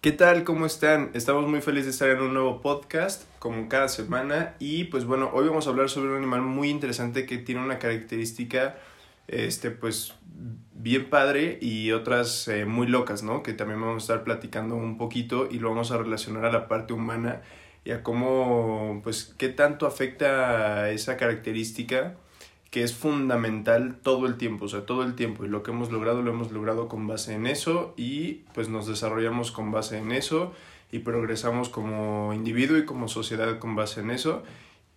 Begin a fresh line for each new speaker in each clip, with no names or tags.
¿Qué tal? ¿Cómo están? Estamos muy felices de estar en un nuevo podcast, como cada semana. Y pues bueno, hoy vamos a hablar sobre un animal muy interesante que tiene una característica, este, pues, bien padre y otras eh, muy locas, ¿no? Que también vamos a estar platicando un poquito y lo vamos a relacionar a la parte humana y a cómo, pues, qué tanto afecta esa característica que es fundamental todo el tiempo, o sea, todo el tiempo. Y lo que hemos logrado lo hemos logrado con base en eso y pues nos desarrollamos con base en eso y progresamos como individuo y como sociedad con base en eso.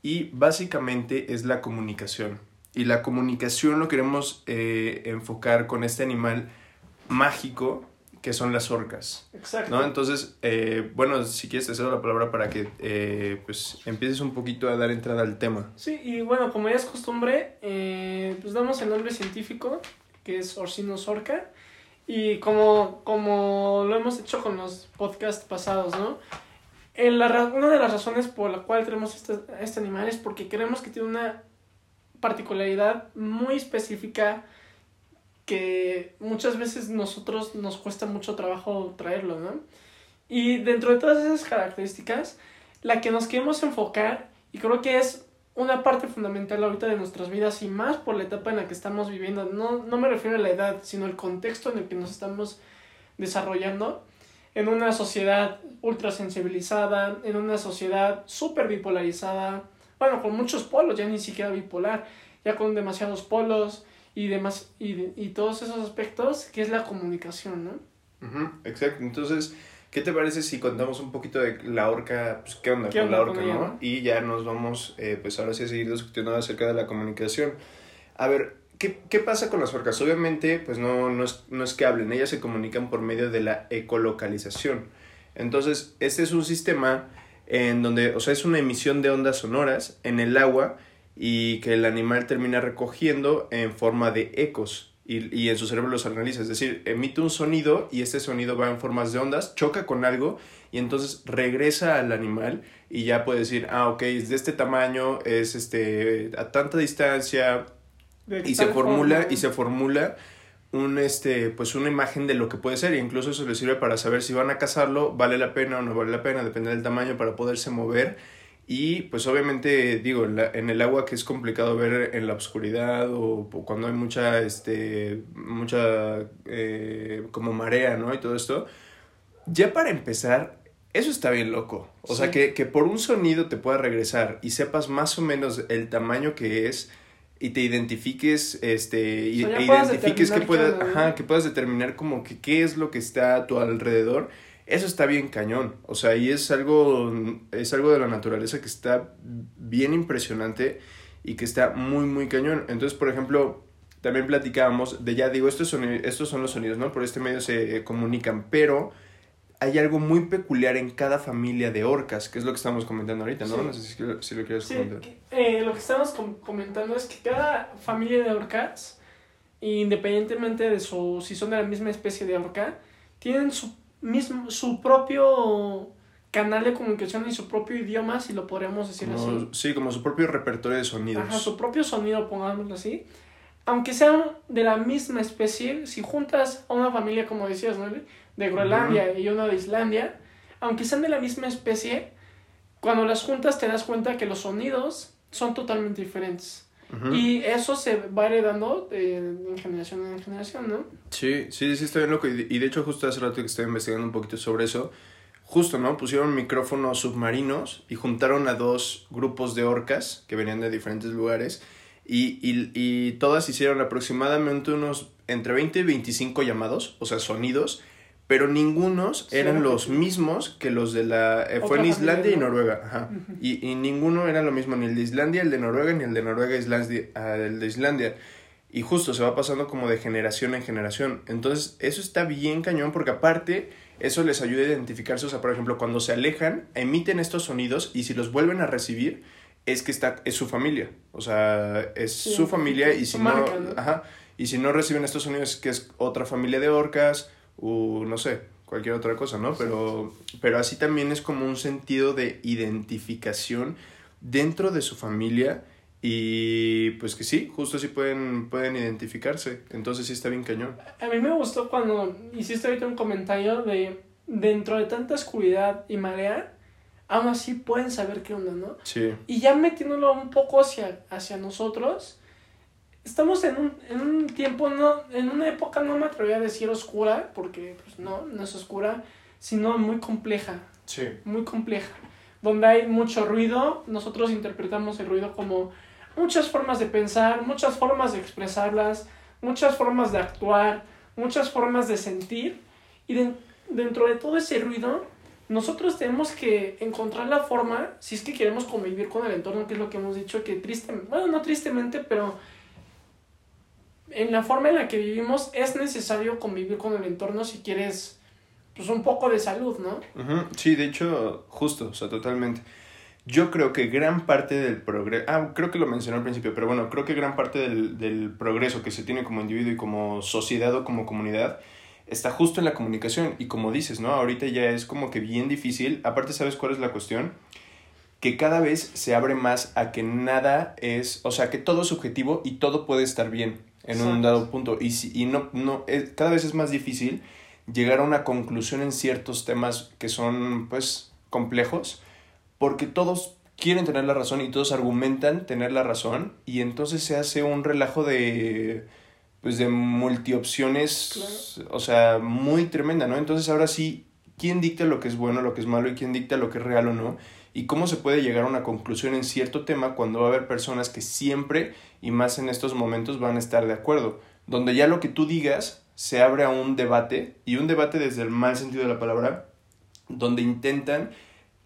Y básicamente es la comunicación. Y la comunicación lo queremos eh, enfocar con este animal mágico que son las orcas. Exacto. ¿no? Entonces, eh, bueno, si quieres te cedo la palabra para que eh, pues empieces un poquito a dar entrada al tema.
Sí, y bueno, como ya es costumbre, eh, pues damos el nombre científico, que es Orcinus orca, y como, como lo hemos hecho con los podcasts pasados, ¿no? En la, una de las razones por la cual tenemos este, este animal es porque creemos que tiene una particularidad muy específica que muchas veces nosotros nos cuesta mucho trabajo traerlo, ¿no? Y dentro de todas esas características, la que nos queremos enfocar, y creo que es una parte fundamental ahorita de nuestras vidas y más por la etapa en la que estamos viviendo, no, no me refiero a la edad, sino el contexto en el que nos estamos desarrollando, en una sociedad ultra sensibilizada, en una sociedad súper bipolarizada, bueno, con muchos polos, ya ni siquiera bipolar, ya con demasiados polos, y demás, y, y todos esos aspectos, que es la comunicación, ¿no?
exacto, entonces, ¿qué te parece si contamos un poquito de la orca, pues qué onda con la orca, ¿no? Y ya nos vamos, eh, pues ahora sí a seguir discutiendo acerca de la comunicación. A ver, ¿qué, ¿qué, pasa con las orcas? Obviamente, pues no, no, es, no es que hablen, ellas se comunican por medio de la ecolocalización. Entonces, este es un sistema en donde, o sea, es una emisión de ondas sonoras en el agua y que el animal termina recogiendo en forma de ecos y, y, en su cerebro los analiza, es decir, emite un sonido y este sonido va en formas de ondas, choca con algo y entonces regresa al animal y ya puede decir, ah, ok, es de este tamaño, es este, a tanta distancia y se formula y se formula un este pues una imagen de lo que puede ser. E incluso eso le sirve para saber si van a cazarlo vale la pena o no vale la pena depende del tamaño para poderse mover y pues obviamente digo, en, el agua que es complicado ver en la oscuridad o, cuando hay mucha, este, mucha eh, como marea, ¿no? Y todo esto. Ya para empezar, eso está bien loco. O sea, que, que por un sonido te pueda regresar y sepas más o menos el tamaño que es y te identifiques, este, y, e identifiques que puedas, ajá, que puedas determinar como que qué es lo que está a tu alrededor eso está bien cañón. O sea, y es algo, es algo de la naturaleza que está bien impresionante y que está muy, muy cañón. Entonces, por ejemplo, también platicábamos de ya, digo, estos son, estos son los sonidos, ¿no? Por este medio se comunican, pero hay algo muy peculiar en cada familia de orcas, que es lo que estamos comentando ahorita, ¿no? No sé si, si, lo quieres comentar.
Eh, lo que estamos comentando es que cada familia de orcas, independientemente de su, si son de la misma especie de orca, tienen su mismo, su propio canal de comunicación y su propio idioma, si lo podríamos decir así.
Sí, como su propio repertorio de sonidos.
Ajá, su propio sonido, pongámoslo así. Aunque sean de la misma especie, si juntas a una familia, como decías, ¿no? de Groenlandia y una de Islandia, aunque sean de la misma especie, cuando las juntas te das cuenta que los sonidos son totalmente diferentes. Y eso se va heredando de, generación en generación, ¿no?
Sí, sí, sí, está bien loco. Y de hecho, justo hace rato que estoy investigando un poquito sobre eso, justo, ¿no? Pusieron micrófonos submarinos y juntaron a dos grupos de orcas que venían de diferentes lugares y, y, y todas hicieron aproximadamente unos entre 20 y 25 llamados, o sea, sonidos, pero ningunos eran los mismos que los de la... Eh, fue en Islandia y Noruega, ajá. y, y, ninguno era lo mismo, ni el de Islandia, el de Noruega, ni el de Noruega, Islandia, ah, el de Islandia. Y justo se va pasando como de generación en generación. Entonces, eso está bien cañón porque aparte, eso les ayuda a identificarse. O sea, por ejemplo, cuando se alejan, emiten estos sonidos y si los vuelven a recibir, es que está, es su familia. O sea, es su familia y si no, Ajá, y si no reciben estos sonidos, es que es otra familia de orcas o no sé, cualquier otra cosa, ¿no? Pero, pero así también es como un sentido de identificación dentro de su familia y pues que sí, justo así pueden, pueden identificarse. Entonces sí está bien cañón.
A mí me gustó cuando hiciste ahorita un comentario de, dentro de tanta oscuridad y marea, aún así pueden saber qué onda, ¿no? Sí. Y ya metiéndolo un poco hacia, hacia nosotros, estamos en un, en un tiempo, no, en una época no me atrevería a decir oscura, porque pues no, no es oscura, sino muy compleja. Sí. Muy compleja. Donde hay mucho ruido, nosotros interpretamos el ruido como muchas formas de pensar, muchas formas de expresarlas, muchas formas de actuar, muchas formas de sentir. Y dentro de todo ese ruido, nosotros tenemos que encontrar la forma, si es que queremos convivir con el entorno, que es lo que hemos dicho, que tristemente, bueno, no tristemente, pero en la forma en la que vivimos es necesario convivir con el entorno si quieres, pues, un poco de salud, ¿no?
Sí, de hecho, justo, o sea, totalmente. Yo creo que gran parte del progreso, ah, creo que lo mencioné al principio, pero bueno, creo que gran parte del, del progreso que se tiene como individuo y como sociedad o como comunidad está justo en la comunicación. Y como dices, ¿no? Ahorita ya es como que bien difícil. Aparte, ¿sabes cuál es la cuestión? Que cada vez se abre más a que nada es, o sea, que todo es subjetivo y todo puede estar bien en un dado punto. Y, si, y no, no, cada vez es más difícil llegar a una conclusión en ciertos temas que son, pues, complejos porque todos quieren tener la razón y todos argumentan tener la razón y entonces se hace un relajo de pues de multiopciones, o sea, muy tremenda, ¿no? Entonces ahora sí, ¿quién dicta lo que es bueno, lo que es malo y quién dicta lo que es real o no? Y cómo se puede llegar a una conclusión en cierto tema cuando va a haber personas que siempre y más en estos momentos van a estar de acuerdo, donde ya lo que tú digas se abre a un debate y un debate desde el mal sentido de la palabra, donde intentan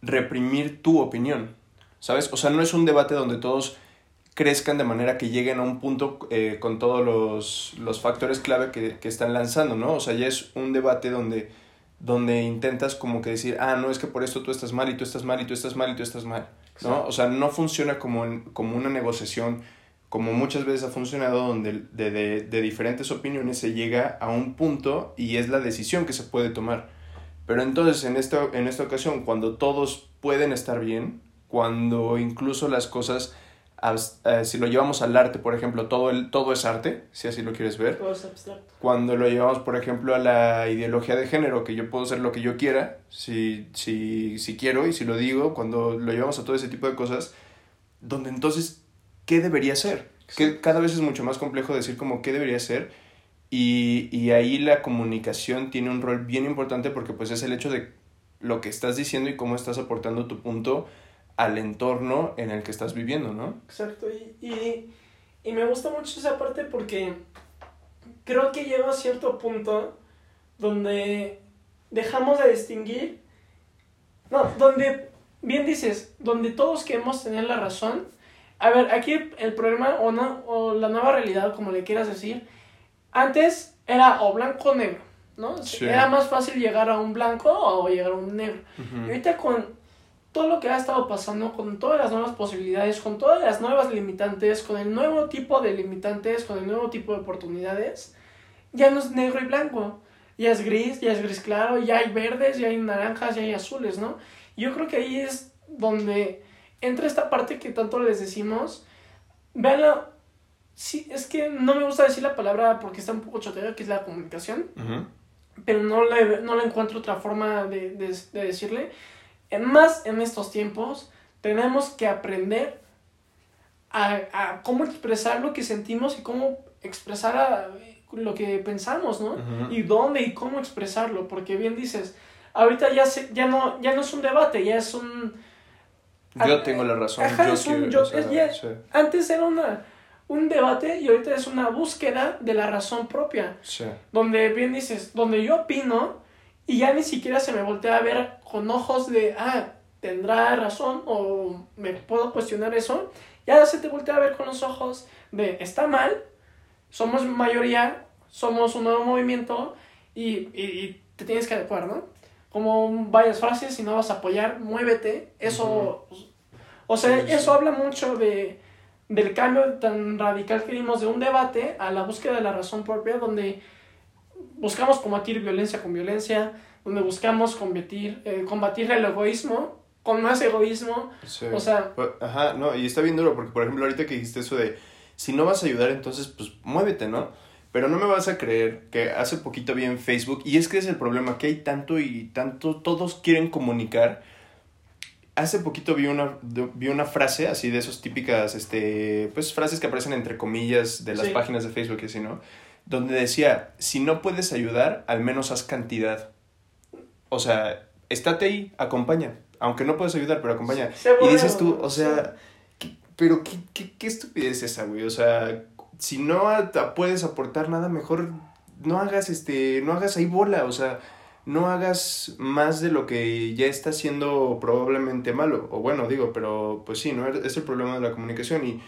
reprimir tu opinión, ¿sabes? O sea, no es un debate donde todos crezcan de manera que lleguen a un punto eh, con todos los, los factores clave que, que, están lanzando, ¿no? O sea, ya es un debate donde, donde intentas como que decir, ah, no, es que por esto tú estás mal y tú estás mal y tú estás mal y tú estás mal, ¿no? O sea, no funciona como, como una negociación como muchas veces ha funcionado, donde de, de, de diferentes opiniones se llega a un punto y es la decisión que se puede tomar. Pero entonces en esta, en esta ocasión, cuando todos pueden estar bien, cuando incluso las cosas, eh, si lo llevamos al arte, por ejemplo, todo, el, todo es arte, si así lo quieres ver.
Todo es abstracto.
Cuando lo llevamos, por ejemplo, a la ideología de género, que yo puedo ser lo que yo quiera, si, si, si quiero y si lo digo, cuando lo llevamos a todo ese tipo de cosas, donde entonces, ¿qué debería ser? Que cada vez es mucho más complejo decir como qué debería ser y, y, ahí la comunicación tiene un rol bien importante porque pues es el hecho de lo que estás diciendo y cómo estás aportando tu punto al entorno en el que estás viviendo, ¿no?
Exacto, y, y, y me gusta mucho esa parte porque creo que llega a cierto punto donde dejamos de distinguir, no, donde, bien dices, donde todos queremos tener la razón. A ver, aquí el problema o, no, o la nueva realidad, como le quieras decir, antes era o blanco o negro, ¿no? Era más fácil llegar a un blanco o llegar a un negro. Y ahorita con todo lo que ha estado pasando, con todas las nuevas posibilidades, con todas las nuevas limitantes, con el nuevo tipo de limitantes, con el nuevo tipo de oportunidades, ya no es negro y blanco. Ya es gris, ya es gris claro, ya hay verdes, ya hay naranjas, ya hay azules, ¿no? Yo creo que ahí es donde entra esta parte que tanto les decimos. Veanlo Sí, es que no me gusta decir la palabra porque está un poco choteada, que es la comunicación. Pero no le, no le encuentro otra forma de, de, de decirle. En más en estos tiempos, tenemos que aprender a, a, cómo expresar lo que sentimos y cómo expresar lo que pensamos, ¿no? Y dónde y cómo expresarlo, porque bien dices, ahorita ya, se, ya, no, ya no es un debate, ya es un...
Yo tengo la razón, yo quiero...
Antes era una un debate y ahorita es una búsqueda de la razón propia. Sí. Donde bien dices, donde yo opino y ya ni siquiera se me voltea a ver con ojos de, ah, tendrá razón o me puedo cuestionar eso. Ya se te voltea a ver con los ojos de, está mal, somos mayoría, somos un nuevo movimiento y, y, te tienes que adecuar, ¿no? Como varias frases, si no vas a apoyar, muévete. Eso, o sea, eso habla mucho de del cambio tan radical que dimos de un debate a la búsqueda de la razón propia, donde buscamos combatir violencia con violencia, donde buscamos combatir, eh, combatir el egoísmo con más egoísmo. O sea...
Ajá, no, y está bien duro, porque por ejemplo ahorita que dijiste eso de, si no vas a ayudar, entonces pues muévete, ¿no? Pero no me vas a creer que hace poquito vi en Facebook, y es que es el problema, que hay tanto y tanto, todos quieren comunicar. Hace poquito vi una, vi una frase así de esas típicas, este, pues frases que aparecen entre comillas de las páginas de Facebook y así, ¿no? Donde decía, si no puedes ayudar, al menos haz cantidad. O sea, estate ahí, acompaña. Aunque no puedes ayudar, pero acompaña. y dices tú, o sea, pero qué, qué, qué estupidez esa, güey. O sea, si no puedes aportar nada, mejor no hagas este, no hagas ahí bola, o sea, no hagas más de lo que ya está siendo probablemente malo. O bueno, digo, pero pues sí, ¿no? Es el problema de la comunicación y,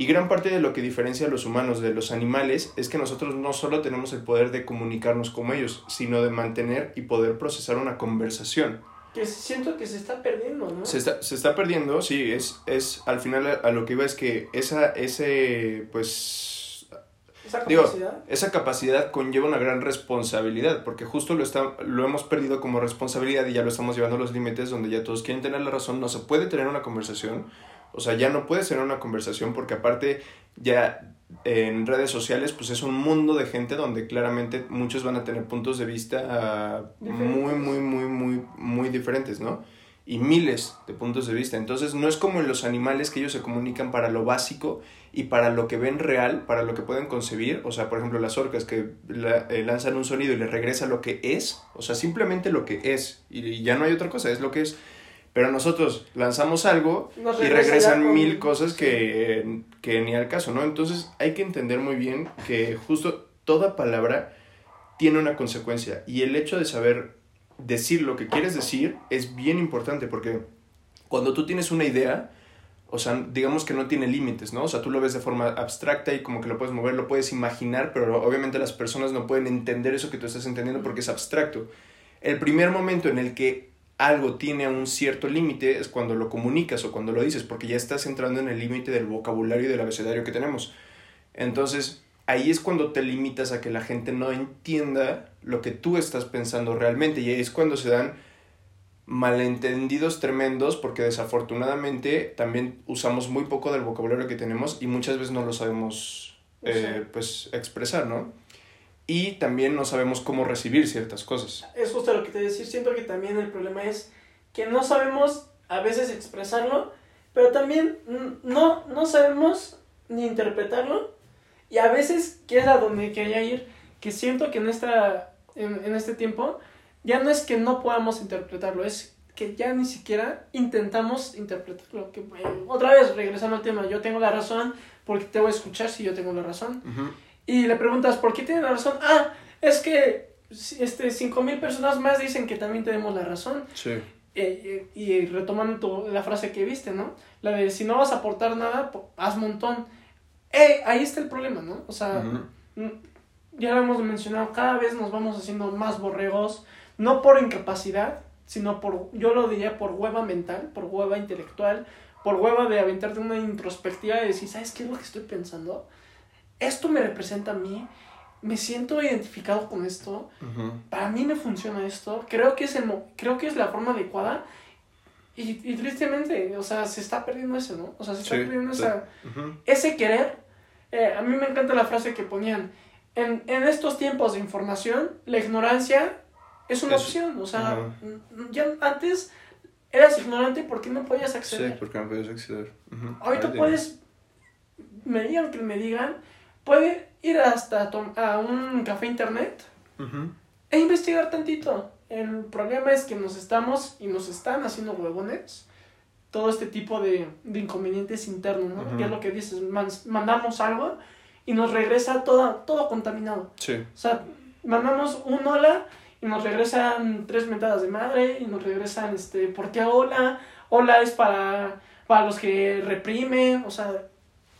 y gran parte de lo que diferencia a los humanos de los animales es que nosotros no solo tenemos el poder de comunicarnos como ellos, sino de mantener y poder procesar una conversación.
Que siento que se está perdiendo, ¿no?
Se está, se está perdiendo, sí, es, es al final a, a lo que iba es que esa, ese, pues, esa capacidad. esa capacidad conlleva una gran responsabilidad, porque justo lo, está, lo hemos perdido como responsabilidad y ya lo estamos llevando a los límites donde ya todos quieren tener la razón, no se puede tener una conversación, o sea, ya no puede ser una conversación porque aparte ya en redes sociales pues es un mundo de gente donde claramente muchos van a tener puntos de vista muy, muy, muy, muy, muy diferentes, ¿no? y miles de puntos de vista. Entonces no es como en los animales que ellos se comunican para lo básico y para lo que ven real, para lo que pueden concebir. O sea, por ejemplo, las orcas que eh, lanzan un sonido y le regresa lo que es. O sea, simplemente lo que es. Y, ya no hay otra cosa, es lo que es. Pero nosotros lanzamos algo y regresan mil cosas que, que ni al caso, ¿no? Entonces hay que entender muy bien que justo toda palabra tiene una consecuencia. Y el hecho de saber decir lo que quieres decir es bien importante porque cuando tú tienes una idea, o sea, digamos que no tiene límites, ¿no? O sea, tú lo ves de forma abstracta y como que lo puedes mover, lo puedes imaginar, pero obviamente las personas no pueden entender eso que tú estás entendiendo porque es abstracto. El primer momento en el que algo tiene un cierto límite es cuando lo comunicas o cuando lo dices, porque ya estás entrando en el límite del vocabulario y del abecedario que tenemos. Entonces, ahí es cuando te limitas a que la gente no entienda lo que tú estás pensando realmente y ahí es cuando se dan malentendidos tremendos porque desafortunadamente también usamos muy poco del vocabulario que tenemos y muchas veces no lo sabemos eh, pues expresar, ¿no? Y también no sabemos cómo recibir ciertas cosas.
Es justo lo que te decía, siento que también el problema es que no sabemos a veces expresarlo, pero también no, no sabemos ni interpretarlo y a veces, que es a donde quería ir, que siento que en, esta, en, en este tiempo ya no es que no podamos interpretarlo, es que ya ni siquiera intentamos interpretarlo. Que, eh, otra vez, regresando al tema, yo tengo la razón porque te voy a escuchar si yo tengo la razón. Y le preguntas, ¿por qué tiene la razón? Ah, es que este, cinco mil personas más dicen que también tenemos la razón. Sí. Eh, eh, y retomando la frase que viste, ¿no? La de si no vas a aportar nada, haz montón. Eh, ahí está el problema, ¿no? O sea, ya lo hemos mencionado, cada vez nos vamos haciendo más borregos, no por incapacidad, sino por, yo lo diría por hueva mental, por hueva intelectual, por hueva de aventarte una introspectiva y decir, ¿sabes qué es lo que estoy pensando? Esto me representa a mí, me siento identificado con esto, para mí me funciona esto, creo que es, el, creo que es la forma adecuada y, y, tristemente, o sea, se está perdiendo eso, ¿no? O sea, se está perdiendo esa, ese querer. Eh, a mí me encanta la frase que ponían, en, en estos tiempos de información, la ignorancia es una opción. O sea, ya antes eras ignorante porque no podías acceder.
Sí, porque no podías acceder.
Ahorita puedes, me digan que me digan, puede ir hasta a un café internet e investigar tantito. El problema es que nos estamos y nos están haciendo huevones todo este tipo de, de inconvenientes internos, ¿no? Que es lo que dices, mandamos algo y nos regresa todo, todo contaminado. Sí. O sea, mandamos un hola y nos regresan tres mentadas de madre y nos regresan, este, ¿por qué hola? Hola es para, para los que reprimen, o sea...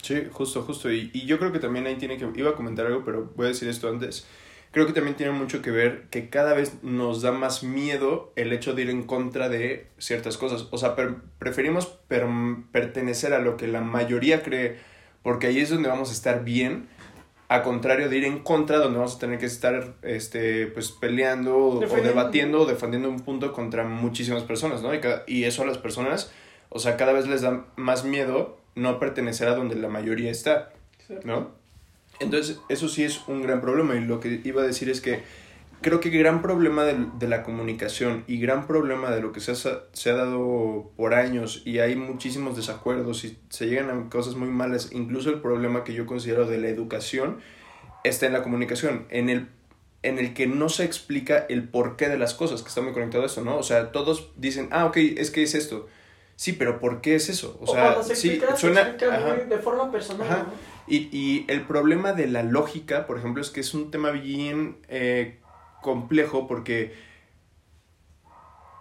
Sí, justo, justo. Y, y yo creo que también ahí tiene que... Iba a comentar algo, pero voy a decir esto antes creo que también tiene mucho que ver que cada vez nos da más miedo el hecho de ir en contra de ciertas cosas. O sea, preferimos pertenecer a lo que la mayoría cree, porque ahí es donde vamos a estar bien, a contrario de ir en contra, donde vamos a tener que estar este, pues, peleando o debatiendo o defendiendo un punto contra muchísimas personas, ¿no? Y, y eso a las personas, o sea, cada vez les da más miedo no pertenecer a donde la mayoría está, ¿no? Entonces, eso sí es un gran problema y lo que iba a decir es que creo que gran problema de, de la comunicación y gran problema de lo que se ha, se ha dado por años y hay muchísimos desacuerdos y se llegan a cosas muy malas, incluso el problema que yo considero de la educación está en la comunicación, en el en el que no se explica el porqué de las cosas, que está muy conectado a eso, ¿no? O sea, todos dicen, ah, ok, es que es esto. Sí, pero ¿por qué es eso? O, sea, sí, suena
de forma personal.
Y, y, el problema de la lógica, por ejemplo, es que es un tema bien eh, complejo porque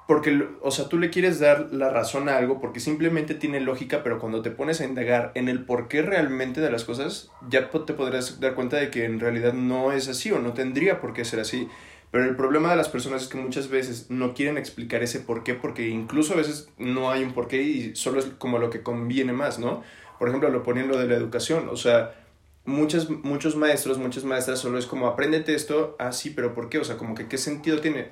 porque, o sea, tú le quieres dar la razón a algo porque simplemente tiene lógica, pero cuando te pones a indagar en el porqué realmente de las cosas, ya te podrás dar cuenta de que en realidad no es así o no tendría por qué ser así. Pero el problema de las personas es que muchas veces no quieren explicar ese porqué porque incluso a veces no hay un porqué y solo es como lo que conviene más, ¿no? Por ejemplo, lo ponen lo de la educación, o sea, muchos, muchos maestros, muchas maestras solo es como, apréndete esto, ah, sí, pero ¿por qué? O sea, como que qué sentido tiene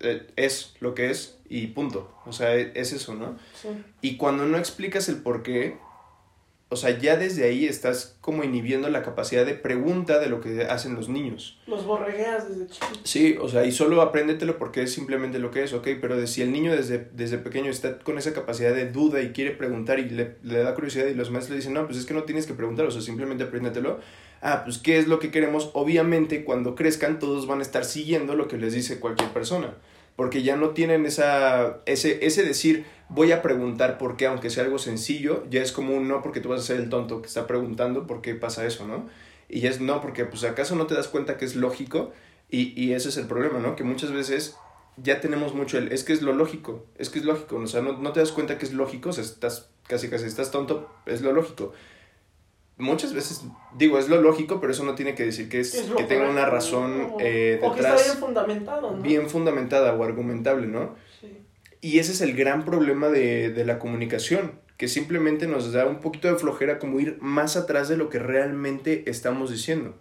eh, es lo que es y punto. O sea, e, es eso, ¿no? Sí. Y cuando no explicas el por qué, o sea, ya desde ahí estás como inhibiendo la capacidad de pregunta de lo que hacen los niños.
Los borregueas desde chico.
Sí, o sea, y solo apréndetelo porque es simplemente lo que es, ok, pero de, si el niño desde, desde pequeño está con esa capacidad de duda y quiere preguntar y le, le da curiosidad y los maestros le dicen, no, pues es que no tienes que preguntar, o sea, simplemente apréndetelo. Ah, pues ¿qué es lo que queremos? Obviamente cuando crezcan todos van a estar siguiendo lo que les dice cualquier persona porque ya no tienen esa, ese, ese decir, voy a preguntar por qué, aunque sea algo sencillo, ya es como un no porque tú vas a ser el tonto que está preguntando por qué pasa eso, ¿no? Y ya es no porque pues acaso no te das cuenta que es lógico y, y ese es el problema, ¿no? Que muchas veces ya tenemos mucho el, es que es lo lógico, es que es lógico, o sea, no, no te das cuenta que es lógico, o sea, estás casi casi estás tonto, es lo lógico muchas veces digo es lo lógico pero eso no tiene que decir que es, que tenga una razón eh,
detrás o que está bien fundamentado ¿no?
bien fundamentada o argumentable no sí. y ese es el gran problema de, de, la comunicación que simplemente nos da un poquito de flojera como ir más atrás de lo que realmente estamos diciendo.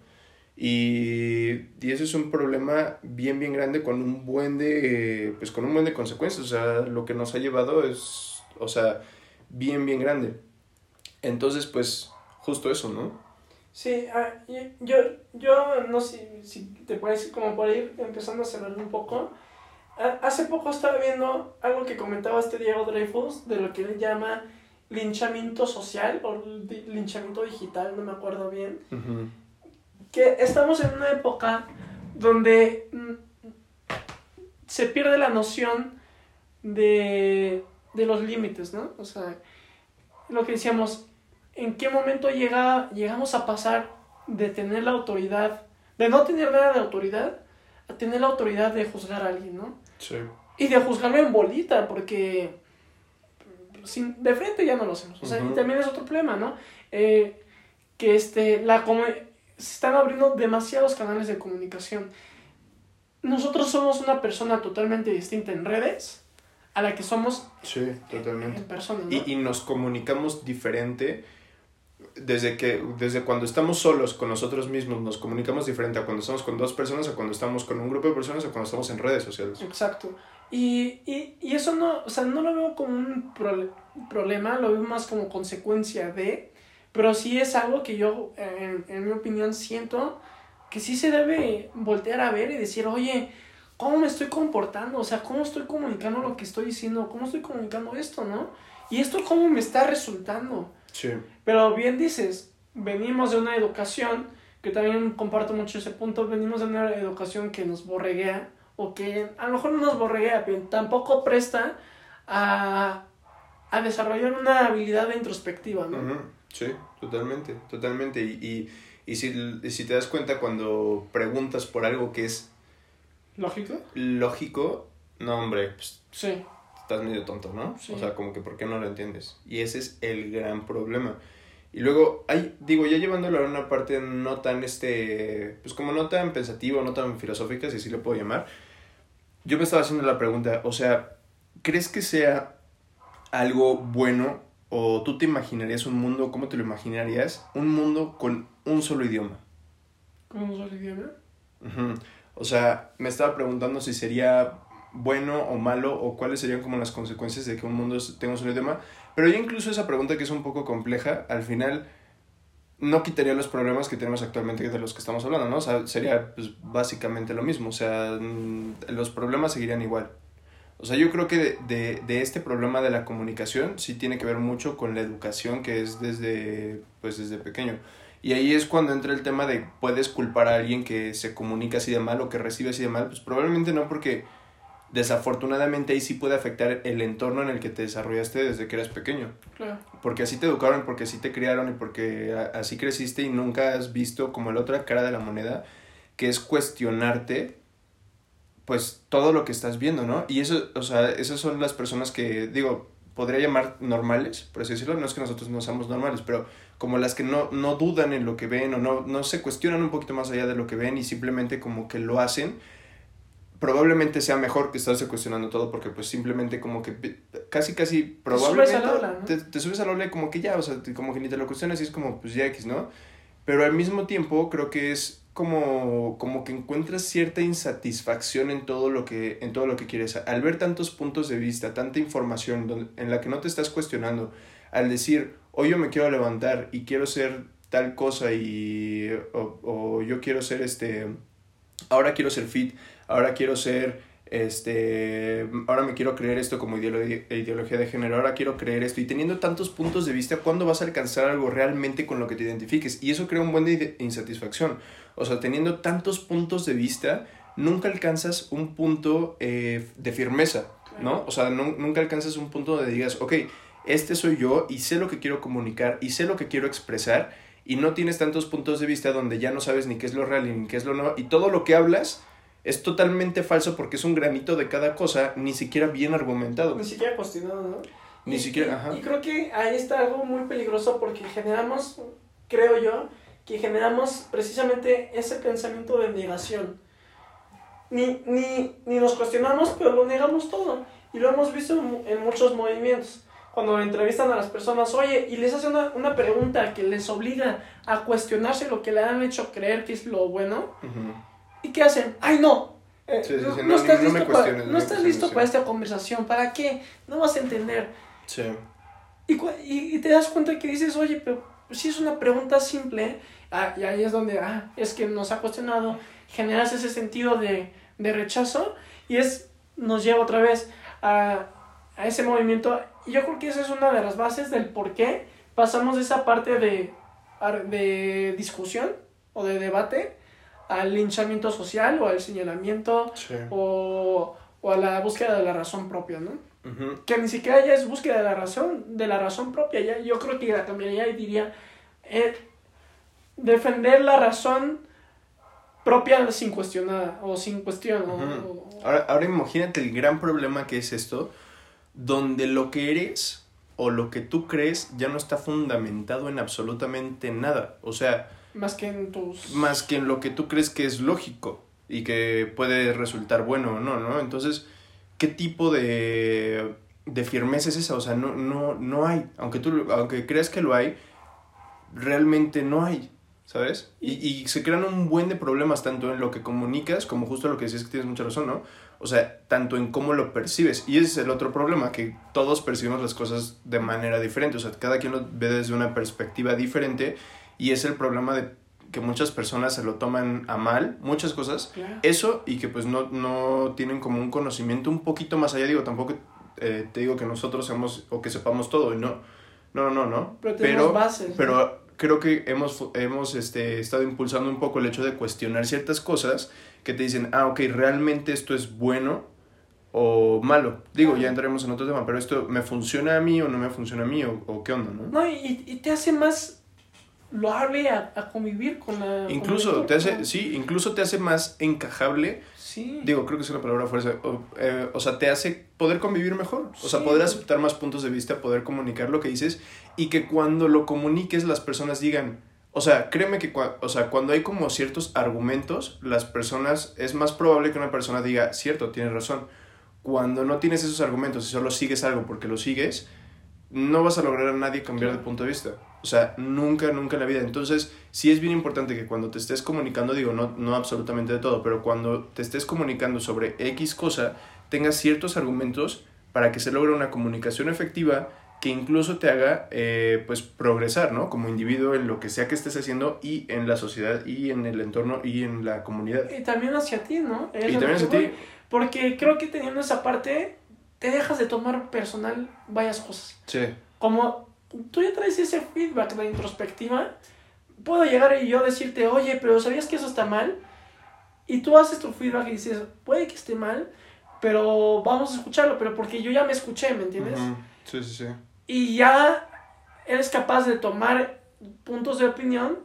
Y, y eso es un problema bien bien grande con un buen de pues con un buen de consecuencias. O sea lo que nos ha llevado es o sea bien bien grande. Entonces pues justo eso, ¿no?
Sí, ah, yo, yo no sé si te puedes como por ir empezando a cerrar un poco. Ah, hace poco estaba viendo algo que comentaba este Diego Dreyfus de lo que él llama linchamiento social o linchamiento digital, no me acuerdo bien. Que estamos en una época donde mm, se pierde la noción de, de los límites, ¿no? O sea, lo que decíamos, en qué momento llega, llegamos a pasar de tener la autoridad, de no tener nada de autoridad, a tener la autoridad de juzgar a alguien, ¿no?
Sí.
Y de juzgarlo en bolita, porque sin, de frente ya no lo hacemos. O sea, y también es otro problema, ¿no? Eh, que este, la, se están abriendo demasiados canales de comunicación. Nosotros somos una persona totalmente distinta en redes a la que somos
sí, totalmente.
en persona. ¿no?
Y, y nos comunicamos diferente desde que desde cuando estamos solos con nosotros mismos nos comunicamos diferente a cuando estamos con dos personas o cuando estamos con un grupo de personas o cuando estamos en redes sociales.
Exacto. Y, y, y eso no, o sea, no lo veo como un problema, lo veo más como consecuencia de, pero sí es algo que yo, en, en mi opinión, siento que sí se debe voltear a ver y decir, oye, ¿cómo me estoy comportando? O sea, ¿cómo estoy comunicando lo que estoy diciendo? ¿Cómo estoy comunicando esto, no? Y esto, ¿cómo me está resultando?
Sí.
Pero bien dices, venimos de una educación, que también comparto mucho ese punto, venimos de una educación que nos borreguea, o que a lo mejor no nos borreguea, pero tampoco presta a, a desarrollar una habilidad de introspectiva, ¿no?
Sí, totalmente, totalmente. Y, y, y, si, y si te das cuenta cuando preguntas por algo que es...
¿Lógico?
Lógico, no, hombre, pues,
sí
estás medio tonto, ¿no? O sea, como que ¿por qué no lo entiendes? Y ese es el gran problema. Y luego, hay, digo, ya llevándolo a una parte no tan, este, pues como no tan pensativa, no tan filosófica, si así lo puedo llamar, yo me estaba haciendo la pregunta, o sea, ¿crees que sea algo bueno o tú te imaginarías un mundo, cómo te lo imaginarías? Un mundo con un solo idioma.
¿Con un solo idioma?
O sea, me estaba preguntando si sería bueno o malo o cuáles serían como las consecuencias de que un mundo tenga un solo idioma. Pero ya incluso esa pregunta que es un poco compleja, al final no quitaría los problemas que tenemos actualmente de los que estamos hablando, ¿no? Sería pues, básicamente lo mismo, o sea, mm, los problemas seguirían igual. O sea, yo creo que de, de, este problema de la comunicación sí tiene que ver mucho con la educación que es desde, pues, desde pequeño. Y ahí es cuando entra el tema de puedes culpar a alguien que se comunica así de mal o que recibe así de mal. Pues probablemente no porque desafortunadamente ahí sí puede afectar el entorno en el que te desarrollaste desde que eras pequeño. Claro. Porque así te educaron, porque así te criaron y porque así creciste y nunca has visto como la otra cara de la moneda, que es cuestionarte pues todo lo que estás viendo, ¿no? Y eso, o sea, esas son las personas que, digo, podría llamar normales, por así decirlo, no es que nosotros no seamos normales, pero como las que no, no dudan en lo que ven o no, no se cuestionan un poquito más allá de lo que ven y simplemente como que lo hacen probablemente sea mejor que estarse cuestionando todo porque pues simplemente como que casi casi probablemente te, te, subes al ola como que ya, o sea, como que ni te lo cuestionas y es como pues ya X, ¿no? Pero al mismo tiempo creo que es como, como que encuentras cierta insatisfacción en todo lo que en todo lo que quieres al ver tantos puntos de vista tanta información en la que no te estás cuestionando al decir hoy yo me quiero levantar y quiero ser tal cosa y o, o yo quiero ser este ahora quiero ser fit ahora quiero ser, este, ahora me quiero creer esto como ideología de género, ahora quiero creer esto. Y teniendo tantos puntos de vista, ¿cuándo vas a alcanzar algo realmente con lo que te identifiques? Y eso crea un buen de insatisfacción. O sea, teniendo tantos puntos de vista, nunca alcanzas un punto eh, de firmeza, ¿no? O sea, nunca alcanzas un punto donde digas, ok, este soy yo y sé lo que quiero comunicar y sé lo que quiero expresar y no tienes tantos puntos de vista donde ya no sabes ni qué es lo real ni qué es lo no y todo lo que hablas es totalmente falso porque es un granito de cada cosa, ni siquiera bien argumentado.
Ni siquiera cuestionado, ¿no?
Ni siquiera, ajá.
Y creo que ahí está algo muy peligroso porque generamos, creo yo, que generamos precisamente ese pensamiento de negación. Ni, ni, ni nos cuestionamos, pero lo negamos todo. Y lo hemos visto en, muchos movimientos. Cuando entrevistan a las personas, oye, y les hacen una, una, pregunta que les obliga a cuestionarse lo que le han hecho creer que es lo bueno. ¿Y qué hacen? ¡Ay, no! no, estás listo, para, no estás listo para esta conversación. ¿Para qué? No vas a entender. Sí. Y, y, te das cuenta que dices, oye, pero si es una pregunta simple, ah, y ahí es donde, ah, es que nos ha cuestionado, generas ese sentido de, de rechazo y es, nos lleva otra vez a, a ese movimiento. Y yo creo que esa es una de las bases del por qué pasamos de esa parte de, de discusión o de debate al linchamiento social o al señalamiento o, o, a la búsqueda de la razón propia, ¿no? Que ni siquiera ya es búsqueda de la razón, de la razón propia, ya, yo creo que la cambiaría y diría eh, defender la razón propia sin cuestionar o sin cuestión.
ahora, ahora imagínate el gran problema que es esto, donde lo que eres o lo que tú crees ya no está fundamentado en absolutamente nada. O sea,
más que en tus...
Más que en lo que tú crees que es lógico y que puede resultar bueno o no, ¿no? Entonces, ¿qué tipo de, de firmeza es esa? O sea, no, no, no hay. Aunque tú aunque creas que lo hay, realmente no hay. ¿Sabes? Y, y se crean un buen de problemas tanto en lo que comunicas como justo lo que decías que tienes mucha razón, ¿no? O sea, tanto en cómo lo percibes. Y ese es el otro problema, que todos percibimos las cosas de manera diferente. O sea, cada quien lo ve desde una perspectiva diferente y es el problema de que muchas personas se lo toman a mal, muchas cosas. Eso y que pues no, no tienen como un conocimiento un poquito más allá. Digo, tampoco eh, te digo que nosotros seamos o que sepamos todo, y no. No, no, no. Pero, pero, bases, pero creo que hemos, hemos este, estado impulsando un poco el hecho de cuestionar ciertas cosas que te dicen, ah, ok, realmente esto es bueno o malo. Digo, ya entraremos en otro tema, pero esto me funciona a mí o no me funciona a mí o, o qué onda, ¿no?
No, y, y te hace más lo abre a, a, convivir con la...
Incluso te hace, sí, incluso te hace más encajable. Sí. Digo, creo que es una palabra fuerza. O, eh, o sea, te hace poder convivir mejor. O sea, poder aceptar más puntos de vista, poder comunicar lo que dices y que cuando lo comuniques las personas digan... O sea, créeme que o sea, cuando hay como ciertos argumentos, las personas, es más probable que una persona diga, cierto, tienes razón. Cuando no tienes esos argumentos y solo sigues algo porque lo sigues, no vas a lograr a nadie cambiar de punto de vista. O sea, nunca, nunca en la vida. Entonces, sí es bien importante que cuando te estés comunicando, digo, no, no absolutamente de todo, pero cuando te estés comunicando sobre X cosa, tengas ciertos argumentos para que se logre una comunicación efectiva que incluso te haga eh, pues progresar, ¿no? Como individuo en lo que sea que estés haciendo y en la sociedad y en el entorno y en la comunidad.
Y también hacia ti, ¿no?
y también hacia ti.
Porque creo que teniendo esa parte, te dejas de tomar personal varias cosas.
Sí.
Como tú ya traes ese feedback de introspectiva, puedo llegar y yo decirte, oye, pero ¿sabías que eso está mal? Y tú haces tu feedback y dices, puede que esté mal, pero vamos a escucharlo, pero porque yo ya me escuché, ¿me entiendes?
Sí, sí, sí
y ya eres capaz de tomar puntos de opinión,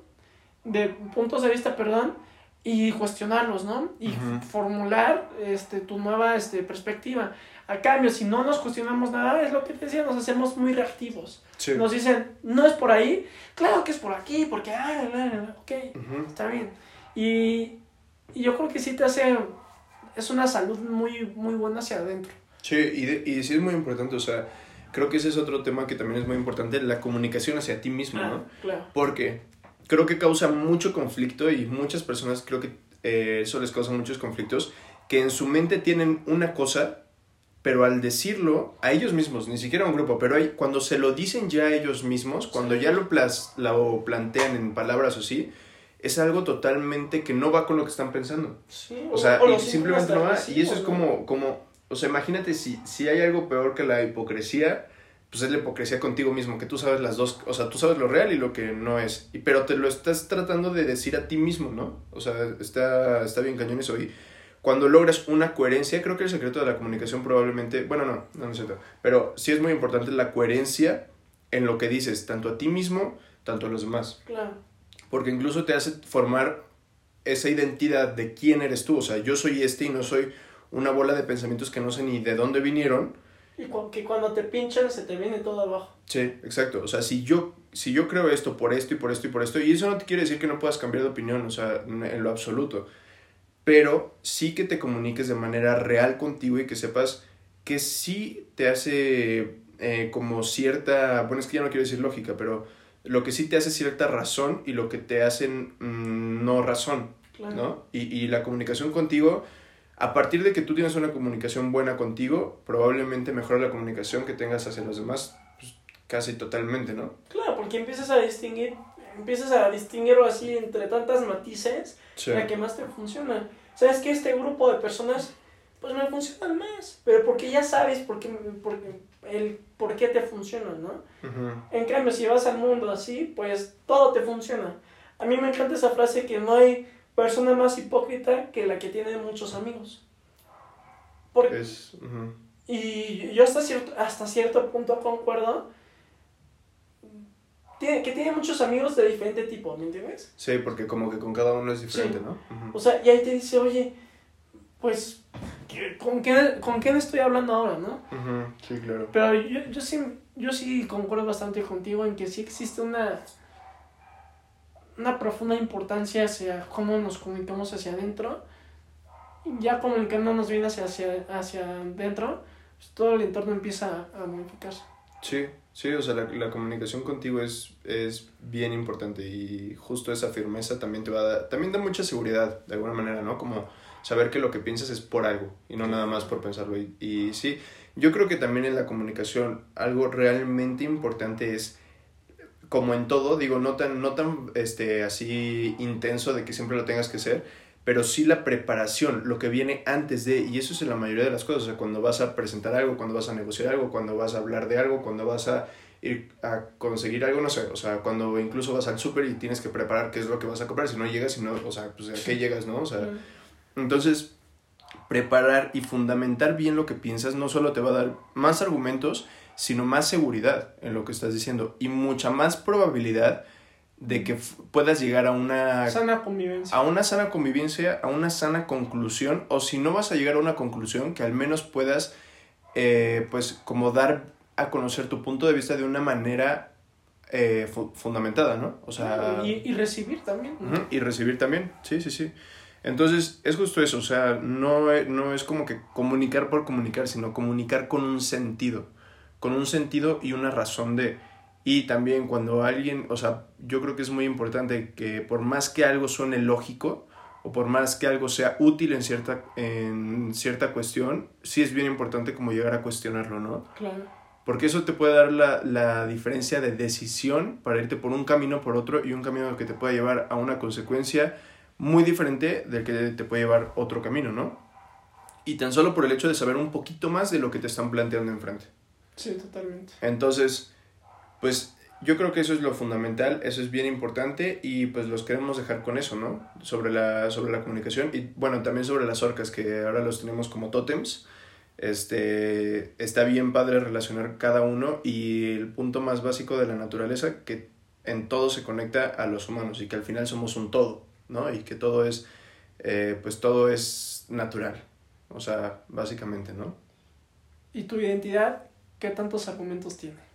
de puntos de vista, perdón, y cuestionarlos, ¿no? Y formular este, tu nueva este, perspectiva. A cambio, si no nos cuestionamos nada, es lo que te decía, nos hacemos muy reactivos. Nos dicen, no es por ahí, claro que es por aquí, porque, ah, ok, está bien. Y, y, yo creo que sí te hace, es una salud muy, muy buena hacia adentro.
Sí, y, y sí es muy importante, o sea, creo que ese es otro tema que también es muy importante, la comunicación hacia ti mismo, ¿no?
Ah, claro.
Porque creo que causa mucho conflicto y muchas personas creo que eh, eso les causa muchos conflictos, que en su mente tienen una cosa, pero al decirlo a ellos mismos, ni siquiera a un grupo, pero hay, cuando se lo dicen ya a ellos mismos, cuando ya lo, plas, lo plantean en palabras o así, es algo totalmente que no va con lo que están pensando.
Sí,
o sea, simplemente no va. Y eso es como, como o sea, imagínate si, si hay algo peor que la hipocresía, pues es la hipocresía contigo mismo, que tú sabes las dos, o sea, tú sabes lo real y lo que no es, y, pero te lo estás tratando de decir a ti mismo, ¿no? O sea, está, está bien cañón eso. Y cuando logras una coherencia, creo que el secreto de la comunicación probablemente, bueno, no, no, no es cierto, pero sí es muy importante la coherencia en lo que dices, tanto a ti mismo, tanto a los demás.
Claro.
Porque incluso te hace formar esa identidad de quién eres tú, o sea, yo soy este y no soy una bola de pensamientos que no sé ni de dónde vinieron.
Y que cuando te pinchan se te viene todo abajo.
Sí, exacto. O sea, si yo, si yo creo esto por esto y por esto y por esto, y eso no te quiere decir que no puedas cambiar de opinión, o sea, en lo absoluto. Pero sí que te comuniques de manera real contigo y que sepas que sí te hace eh, como cierta, bueno, es que ya no quiero decir lógica, pero lo que sí te hace cierta razón y lo que te hacen mm, no razón, ¿no? Y, y la comunicación contigo a partir de que tú tienes una comunicación buena contigo, probablemente mejora la comunicación que tengas hacia los demás pues, casi totalmente, ¿no?
Claro, porque empiezas a distinguir, empiezas a distinguirlo así entre tantas matices, la que más te funciona. Sabes que este grupo de personas, pues me funcionan más, pero porque ya sabes por qué, por, el, por qué te funciona, ¿no? En cambio, si vas al mundo así, pues todo te funciona. A mí me encanta esa frase que no hay persona más hipócrita que la que tiene muchos amigos. Porque, Y yo hasta cierto, hasta cierto punto concuerdo tiene, que tiene muchos amigos de diferente tipo, ¿me entiendes?
Sí, porque como que con cada uno es diferente, ¿no?
O sea, y ahí te dice, oye, pues, ¿con, qué, ¿con quién estoy hablando ahora, no?
Sí, claro.
Pero yo, yo, sí, yo sí concuerdo bastante contigo en que sí existe una una profunda importancia hacia cómo nos comunicamos hacia adentro. Ya comunicándonos bien hacia, hacia, hacia adentro, pues todo el entorno empieza a, modificarse.
Sí, sí, o sea, la, la, comunicación contigo es, es bien importante y justo esa firmeza también te va a dar, también da mucha seguridad, de alguna manera, ¿no? Como saber que lo que piensas es por algo y no nada más por pensarlo. Y, y sí, yo creo que también en la comunicación algo realmente importante es como en todo, digo, no tan, no tan este, así intenso de que siempre lo tengas que ser, pero sí la preparación, lo que viene antes de, y eso es en la mayoría de las cosas, o sea, cuando vas a presentar algo, cuando vas a negociar algo, cuando vas a hablar de algo, cuando vas a ir a conseguir algo, no sé, o sea, cuando incluso vas al súper y tienes que preparar qué es lo que vas a comprar, si no llegas, y no, o sea, pues a qué llegas, ¿no? O sea, entonces, preparar y fundamentar bien lo que piensas no solo te va a dar más argumentos, sino más seguridad en lo que estás diciendo y mucha más probabilidad de que puedas llegar a una
sana convivencia.
A una sana convivencia, a una sana conclusión, o si no vas a llegar a una conclusión, que al menos puedas, eh, pues, como dar a conocer tu punto de vista de una manera eh, fundamentada, ¿no? O sea...
Y, recibir también.
y recibir también, sí, sí, sí. Entonces, es justo eso, o sea, no, no es como que comunicar por comunicar, sino comunicar con un sentido con un sentido y una razón de... Y también cuando alguien, o sea, yo creo que es muy importante que por más que algo suene lógico o por más que algo sea útil en cierta, en cierta cuestión, sí es bien importante como llegar a cuestionarlo, ¿no?
Claro.
porque eso te puede dar la, la diferencia de decisión para irte por un camino por otro y un camino que te pueda llevar a una consecuencia muy diferente del que te puede llevar otro camino, ¿no? Y tan solo por el hecho de saber un poquito más de lo que te están planteando enfrente.
Sí, totalmente.
Entonces, pues yo creo que eso es lo fundamental, eso es bien importante y pues los queremos dejar con eso, ¿no? Sobre la, sobre la comunicación y bueno, también sobre las orcas que ahora los tenemos como tótems. Este, está bien padre relacionar cada uno y el punto más básico de la naturaleza que en todo se conecta a los humanos y que al final somos un todo, ¿no? Y que todo es, eh, pues todo es natural, o sea, básicamente, ¿no?
¿Y tu identidad qué tantos argumentos tiene?